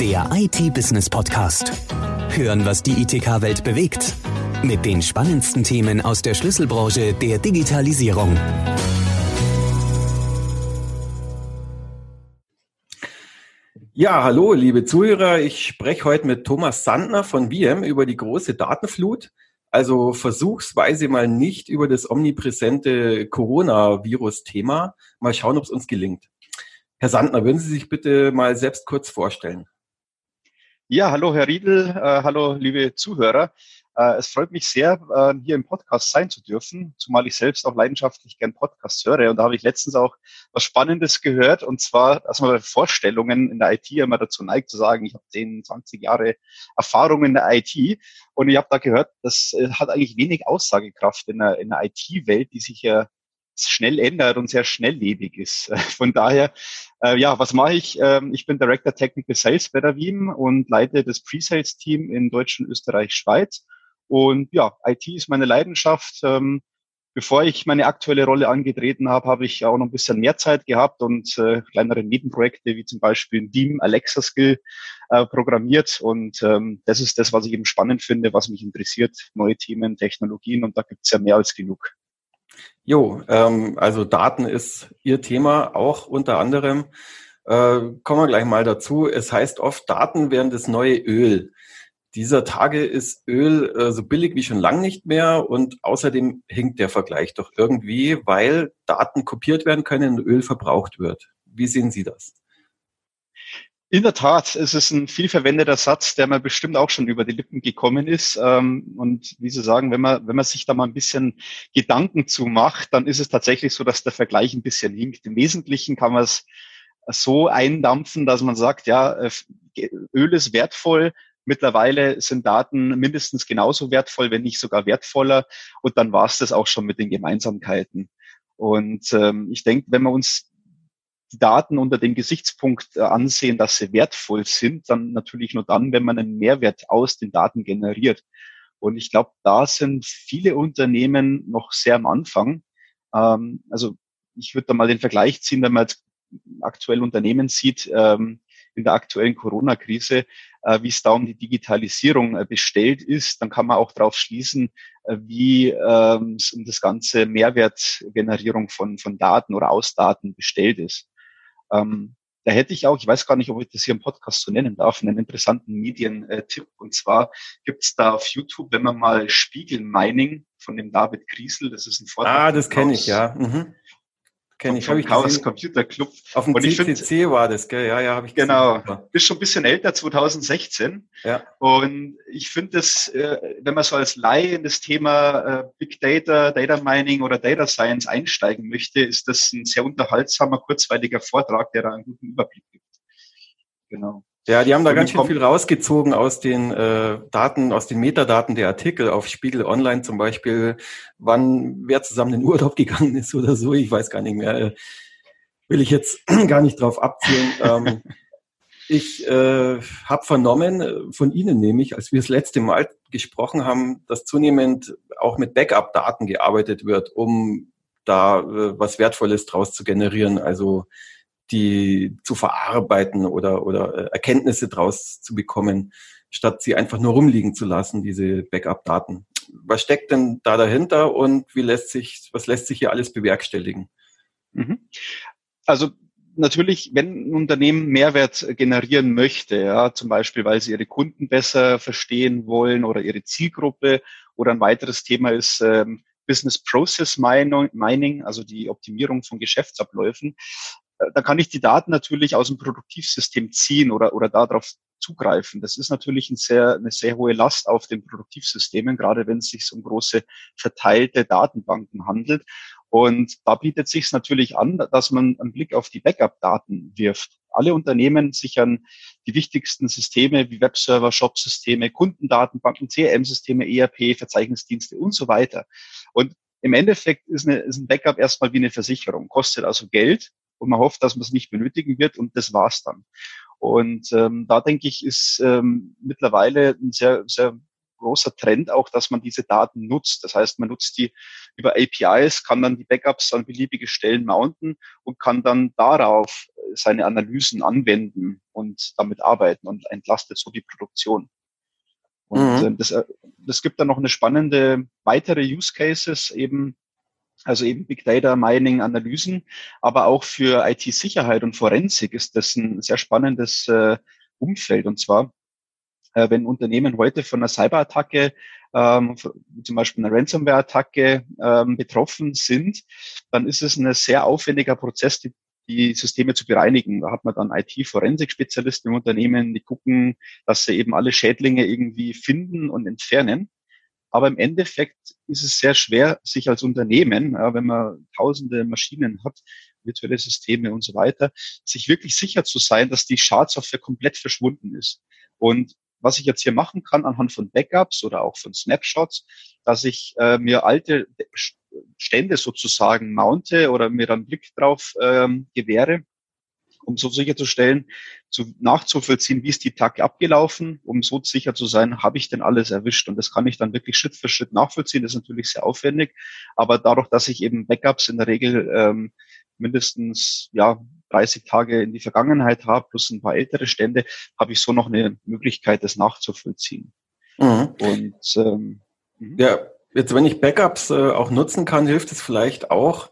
Der IT-Business-Podcast. Hören, was die ITK-Welt bewegt. Mit den spannendsten Themen aus der Schlüsselbranche der Digitalisierung. Ja, hallo, liebe Zuhörer. Ich spreche heute mit Thomas Sandner von VM über die große Datenflut. Also versuchsweise mal nicht über das omnipräsente Coronavirus-Thema. Mal schauen, ob es uns gelingt. Herr Sandner, würden Sie sich bitte mal selbst kurz vorstellen? Ja, hallo Herr Riedel, äh, hallo liebe Zuhörer. Äh, es freut mich sehr, äh, hier im Podcast sein zu dürfen, zumal ich selbst auch leidenschaftlich gern Podcasts höre. Und da habe ich letztens auch was Spannendes gehört, und zwar, dass man bei Vorstellungen in der IT immer dazu neigt zu sagen, ich habe 10, 20 Jahre Erfahrung in der IT. Und ich habe da gehört, das äh, hat eigentlich wenig Aussagekraft in der, in der IT-Welt, die sich ja schnell ändert und sehr schnelllebig ist. Von daher, äh, ja, was mache ich? Ähm, ich bin Director Technical Sales bei der WIM und leite das Pre-Sales-Team in Deutschland, Österreich, Schweiz. Und ja, IT ist meine Leidenschaft. Ähm, bevor ich meine aktuelle Rolle angetreten habe, habe ich auch noch ein bisschen mehr Zeit gehabt und äh, kleinere Nebenprojekte wie zum Beispiel ein Deam Alexa Skill äh, programmiert. Und ähm, das ist das, was ich eben spannend finde, was mich interessiert, neue Themen, Technologien und da gibt's ja mehr als genug. Jo, ähm, also Daten ist Ihr Thema auch unter anderem. Äh, kommen wir gleich mal dazu. Es heißt oft, Daten wären das neue Öl. Dieser Tage ist Öl äh, so billig wie schon lang nicht mehr und außerdem hinkt der Vergleich doch irgendwie, weil Daten kopiert werden können und Öl verbraucht wird. Wie sehen Sie das? In der Tat, es ist ein viel verwendeter Satz, der mir bestimmt auch schon über die Lippen gekommen ist. Ähm, und wie Sie sagen, wenn man, wenn man sich da mal ein bisschen Gedanken zu macht, dann ist es tatsächlich so, dass der Vergleich ein bisschen hinkt. Im Wesentlichen kann man es so eindampfen, dass man sagt, ja, äh, Öl ist wertvoll, Mittlerweile sind Daten mindestens genauso wertvoll, wenn nicht sogar wertvoller. Und dann war es das auch schon mit den Gemeinsamkeiten. Und ähm, ich denke, wenn wir uns die Daten unter dem Gesichtspunkt äh, ansehen, dass sie wertvoll sind, dann natürlich nur dann, wenn man einen Mehrwert aus den Daten generiert. Und ich glaube, da sind viele Unternehmen noch sehr am Anfang. Ähm, also ich würde da mal den Vergleich ziehen, wenn man jetzt aktuell Unternehmen sieht, ähm, in der aktuellen Corona-Krise, äh, wie es da um die Digitalisierung äh, bestellt ist, dann kann man auch darauf schließen, äh, wie ähm, um das ganze Mehrwertgenerierung von, von Daten oder aus Daten bestellt ist. Ähm, da hätte ich auch, ich weiß gar nicht, ob ich das hier im Podcast so nennen darf, einen interessanten Medientipp. Und zwar gibt es da auf YouTube, wenn man mal Spiegel Mining von dem David Griesel, das ist ein Vortrag. Ah, das kenne ich, ja. Mhm. Kenne ich, habe ich Chaos gesehen. Computer Club. Auf dem und CCC find, war das, gell? Ja, ja, habe ich gesehen. Genau. Bist schon ein bisschen älter, 2016. Ja. Und ich finde das, äh, wenn man so als Laie in das Thema äh, Big Data, Data Mining oder Data Science einsteigen möchte, ist das ein sehr unterhaltsamer, kurzweiliger Vortrag, der da einen guten Überblick gibt. Genau. Ja, die haben da ganz schön viel rausgezogen aus den äh, Daten, aus den Metadaten der Artikel auf Spiegel Online zum Beispiel, wann wer zusammen in Urlaub gegangen ist oder so, ich weiß gar nicht mehr. Äh, will ich jetzt gar nicht drauf abzielen. ähm, ich äh, habe vernommen von Ihnen nämlich, als wir das letzte Mal gesprochen haben, dass zunehmend auch mit Backup-Daten gearbeitet wird, um da äh, was Wertvolles draus zu generieren. Also die zu verarbeiten oder, oder äh, Erkenntnisse draus zu bekommen, statt sie einfach nur rumliegen zu lassen, diese Backup-Daten. Was steckt denn da dahinter und wie lässt sich, was lässt sich hier alles bewerkstelligen? Mhm. Also natürlich, wenn ein Unternehmen Mehrwert generieren möchte, ja, zum Beispiel, weil sie ihre Kunden besser verstehen wollen oder ihre Zielgruppe oder ein weiteres Thema ist ähm, Business Process Mining, also die Optimierung von Geschäftsabläufen, äh, da kann ich die Daten natürlich aus dem Produktivsystem ziehen oder, oder darauf zugreifen. Das ist natürlich ein sehr, eine sehr hohe Last auf den Produktivsystemen, gerade wenn es sich um große verteilte Datenbanken handelt. Und da bietet sich es natürlich an, dass man einen Blick auf die Backup-Daten wirft. Alle Unternehmen sichern die wichtigsten Systeme wie Webserver, Shop-Systeme, Kundendatenbanken, CRM-Systeme, ERP, Verzeichnisdienste und so weiter. Und im Endeffekt ist, eine, ist ein Backup erstmal wie eine Versicherung, kostet also Geld, und man hofft, dass man es nicht benötigen wird und das war's dann. Und ähm, da denke ich, ist ähm, mittlerweile ein sehr, sehr großer Trend auch, dass man diese Daten nutzt. Das heißt, man nutzt die über APIs, kann dann die Backups an beliebige Stellen mounten und kann dann darauf seine Analysen anwenden und damit arbeiten und entlastet so die Produktion. Und mhm. Äh, das, äh, das gibt dann noch eine spannende weitere Use Cases eben also eben Big Data, Mining, Analysen, aber auch für IT-Sicherheit und Forensik ist das ein sehr spannendes äh, Umfeld. Und zwar, äh, wenn Unternehmen heute von einer Cyberattacke, ähm, zum Beispiel einer Ransomware-Attacke ähm, betroffen sind, dann ist es ein sehr aufwendiger Prozess, die, die Systeme zu bereinigen. Da hat man dann IT-Forensik-Spezialisten im Unternehmen, die gucken, dass sie eben alle Schädlinge irgendwie finden und entfernen. Aber im Endeffekt ist es sehr schwer, sich als Unternehmen, wenn man tausende Maschinen hat, virtuelle Systeme und so weiter, sich wirklich sicher zu sein, dass die Schadsoftware komplett verschwunden ist. Und was ich jetzt hier machen kann anhand von Backups oder auch von Snapshots, dass ich äh, mir alte Stände sozusagen mounte oder mir dann Blick drauf ähm, gewähre um so sicherzustellen, zu, nachzuvollziehen, wie ist die Tag abgelaufen, um so sicher zu sein, habe ich denn alles erwischt. Und das kann ich dann wirklich Schritt für Schritt nachvollziehen. Das ist natürlich sehr aufwendig. Aber dadurch, dass ich eben Backups in der Regel ähm, mindestens ja 30 Tage in die Vergangenheit habe, plus ein paar ältere Stände, habe ich so noch eine Möglichkeit, das nachzuvollziehen. Mhm. Und ähm, mhm. ja, jetzt wenn ich Backups äh, auch nutzen kann, hilft es vielleicht auch,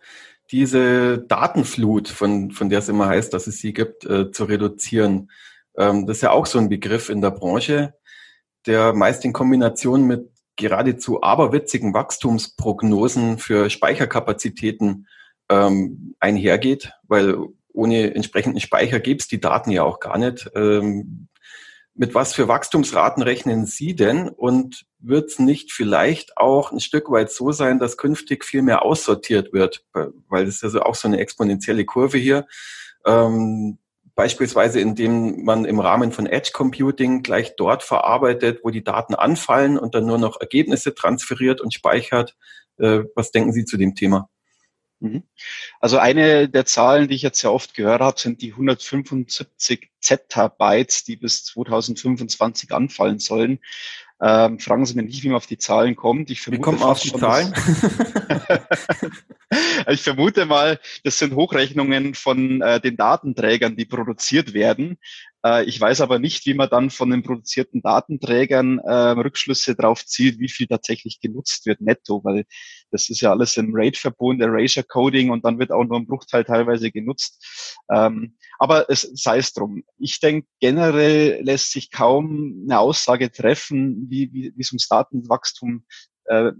diese Datenflut, von, von der es immer heißt, dass es sie gibt, äh, zu reduzieren. Ähm, das ist ja auch so ein Begriff in der Branche, der meist in Kombination mit geradezu aberwitzigen Wachstumsprognosen für Speicherkapazitäten ähm, einhergeht, weil ohne entsprechenden Speicher gäbe es die Daten ja auch gar nicht. Ähm, mit was für Wachstumsraten rechnen Sie denn? Und wird es nicht vielleicht auch ein Stück weit so sein, dass künftig viel mehr aussortiert wird? Weil es ist also auch so eine exponentielle Kurve hier. Ähm, beispielsweise indem man im Rahmen von Edge Computing gleich dort verarbeitet, wo die Daten anfallen und dann nur noch Ergebnisse transferiert und speichert. Äh, was denken Sie zu dem Thema? Mhm. Also eine der Zahlen, die ich jetzt sehr oft gehört habe, sind die 175 Zettabytes, die bis 2025 anfallen sollen. Ähm, fragen Sie mich nicht, wie man auf die Zahlen kommt. Ich vermute wie kommt man auf die Zahlen? ich vermute mal, das sind Hochrechnungen von äh, den Datenträgern, die produziert werden. Äh, ich weiß aber nicht, wie man dann von den produzierten Datenträgern äh, Rückschlüsse darauf zielt, wie viel tatsächlich genutzt wird netto, weil das ist ja alles im RAID-Verbund, Erasure Coding und dann wird auch nur ein Bruchteil teilweise genutzt. Ähm, aber es sei es drum. Ich denke, generell lässt sich kaum eine Aussage treffen, wie, wie, wie es ums Datenwachstum äh,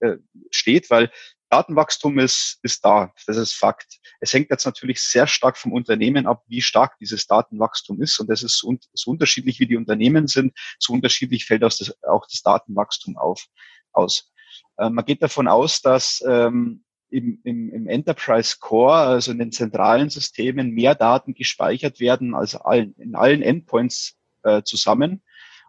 äh, steht, weil Datenwachstum ist, ist da, das ist Fakt. Es hängt jetzt natürlich sehr stark vom Unternehmen ab, wie stark dieses Datenwachstum ist. Und das ist so, unterschiedlich, wie die Unternehmen sind, so unterschiedlich fällt auch das, auch das Datenwachstum auf, aus. Äh, man geht davon aus, dass ähm, im, im, im Enterprise Core, also in den zentralen Systemen, mehr Daten gespeichert werden als allen, in allen Endpoints äh, zusammen.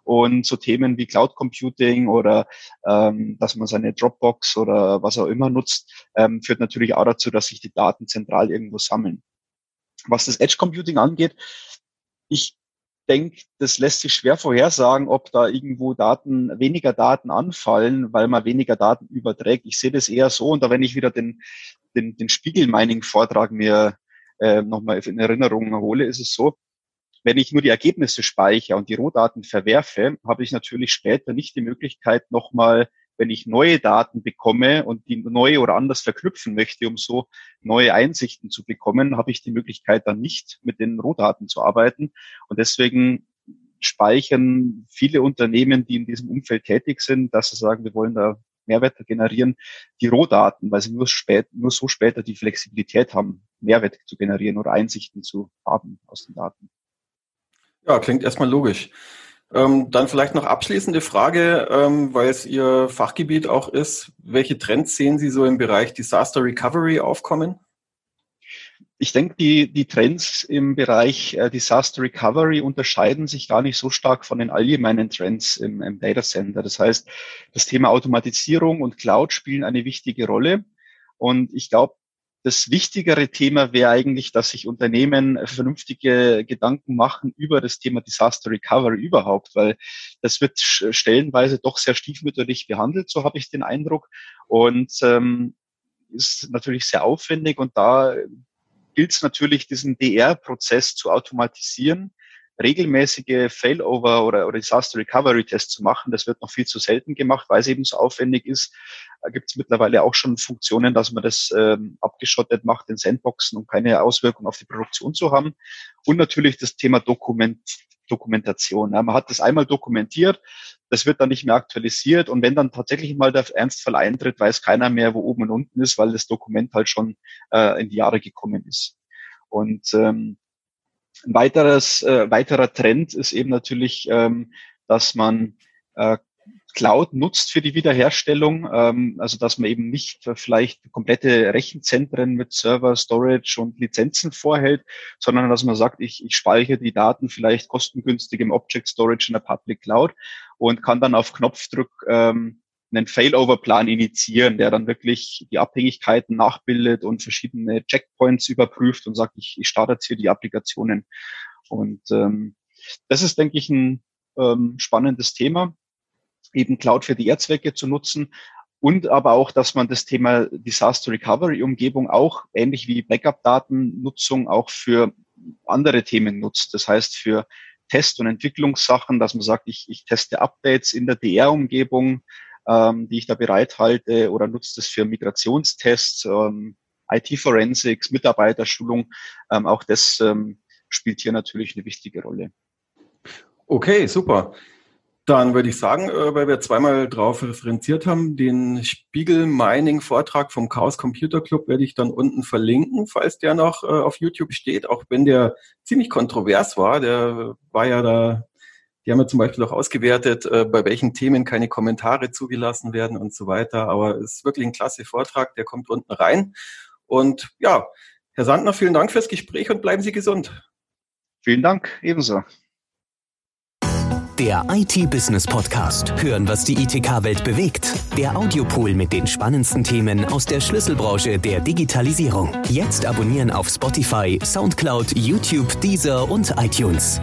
Und so Themen wie Cloud Computing oder ähm, dass man seine Dropbox oder was auch immer nutzt, ähm, führt natürlich auch dazu, dass sich die Daten zentral irgendwo sammeln. Was das Edge Computing angeht, ich denke, das lässt sich schwer vorhersagen, ob da irgendwo Daten, weniger Daten anfallen, weil man weniger Daten überträgt. Ich sehe das eher so, und da wenn ich wieder den, den, den Spiegel-Mining-Vortrag mir äh, nochmal in Erinnerung hole, ist es so, wenn ich nur die Ergebnisse speichere und die Rohdaten verwerfe, habe ich natürlich später nicht die Möglichkeit, nochmal wenn ich neue Daten bekomme und die neu oder anders verknüpfen möchte, um so neue Einsichten zu bekommen, habe ich die Möglichkeit dann nicht mit den Rohdaten zu arbeiten. Und deswegen speichern viele Unternehmen, die in diesem Umfeld tätig sind, dass sie sagen, wir wollen da Mehrwert generieren, die Rohdaten, weil sie nur, spät, nur so später die Flexibilität haben, Mehrwert zu generieren oder Einsichten zu haben aus den Daten. Ja, klingt erstmal logisch. Ähm, dann vielleicht noch abschließende Frage, ähm, weil es Ihr Fachgebiet auch ist. Welche Trends sehen Sie so im Bereich Disaster Recovery aufkommen? Ich denke, die, die Trends im Bereich äh, Disaster Recovery unterscheiden sich gar nicht so stark von den allgemeinen Trends im, im Data Center. Das heißt, das Thema Automatisierung und Cloud spielen eine wichtige Rolle. Und ich glaube, das wichtigere Thema wäre eigentlich, dass sich Unternehmen vernünftige Gedanken machen über das Thema Disaster Recovery überhaupt, weil das wird stellenweise doch sehr stiefmütterlich behandelt, so habe ich den Eindruck. Und ähm, ist natürlich sehr aufwendig und da gilt es natürlich, diesen DR-Prozess zu automatisieren regelmäßige Failover oder, oder Disaster Recovery Tests zu machen. Das wird noch viel zu selten gemacht, weil es eben so aufwendig ist. Da gibt es mittlerweile auch schon Funktionen, dass man das ähm, abgeschottet macht in Sandboxen, um keine Auswirkungen auf die Produktion zu haben. Und natürlich das Thema Dokument, Dokumentation. Ja, man hat das einmal dokumentiert, das wird dann nicht mehr aktualisiert und wenn dann tatsächlich mal der Ernstfall eintritt, weiß keiner mehr, wo oben und unten ist, weil das Dokument halt schon äh, in die Jahre gekommen ist. Und ähm, ein weiteres, äh, weiterer Trend ist eben natürlich, ähm, dass man äh, Cloud nutzt für die Wiederherstellung, ähm, also dass man eben nicht vielleicht komplette Rechenzentren mit Server, Storage und Lizenzen vorhält, sondern dass man sagt, ich, ich speichere die Daten vielleicht kostengünstig im Object Storage in der Public Cloud und kann dann auf Knopfdruck ähm, einen Failover-Plan initiieren, der dann wirklich die Abhängigkeiten nachbildet und verschiedene Checkpoints überprüft und sagt, ich, ich starte jetzt hier die Applikationen. Und ähm, das ist, denke ich, ein ähm, spannendes Thema, eben Cloud für die Erzwecke zu nutzen und aber auch, dass man das Thema Disaster Recovery Umgebung auch ähnlich wie Backup-Datennutzung auch für andere Themen nutzt. Das heißt für Test- und Entwicklungssachen, dass man sagt, ich, ich teste Updates in der DR-Umgebung, ähm, die ich da bereithalte oder nutze das für Migrationstests, ähm, IT-Forensics, Mitarbeiterschulung. Ähm, auch das ähm, spielt hier natürlich eine wichtige Rolle. Okay, super. Dann würde ich sagen, äh, weil wir zweimal drauf referenziert haben, den Spiegel Mining Vortrag vom Chaos Computer Club werde ich dann unten verlinken, falls der noch äh, auf YouTube steht, auch wenn der ziemlich kontrovers war. Der war ja da die haben ja zum Beispiel auch ausgewertet, äh, bei welchen Themen keine Kommentare zugelassen werden und so weiter. Aber es ist wirklich ein klasse Vortrag, der kommt unten rein. Und ja, Herr Sandner, vielen Dank fürs Gespräch und bleiben Sie gesund. Vielen Dank, ebenso. Der IT-Business Podcast. Hören, was die ITK-Welt bewegt. Der Audiopool mit den spannendsten Themen aus der Schlüsselbranche der Digitalisierung. Jetzt abonnieren auf Spotify, Soundcloud, YouTube, Deezer und iTunes.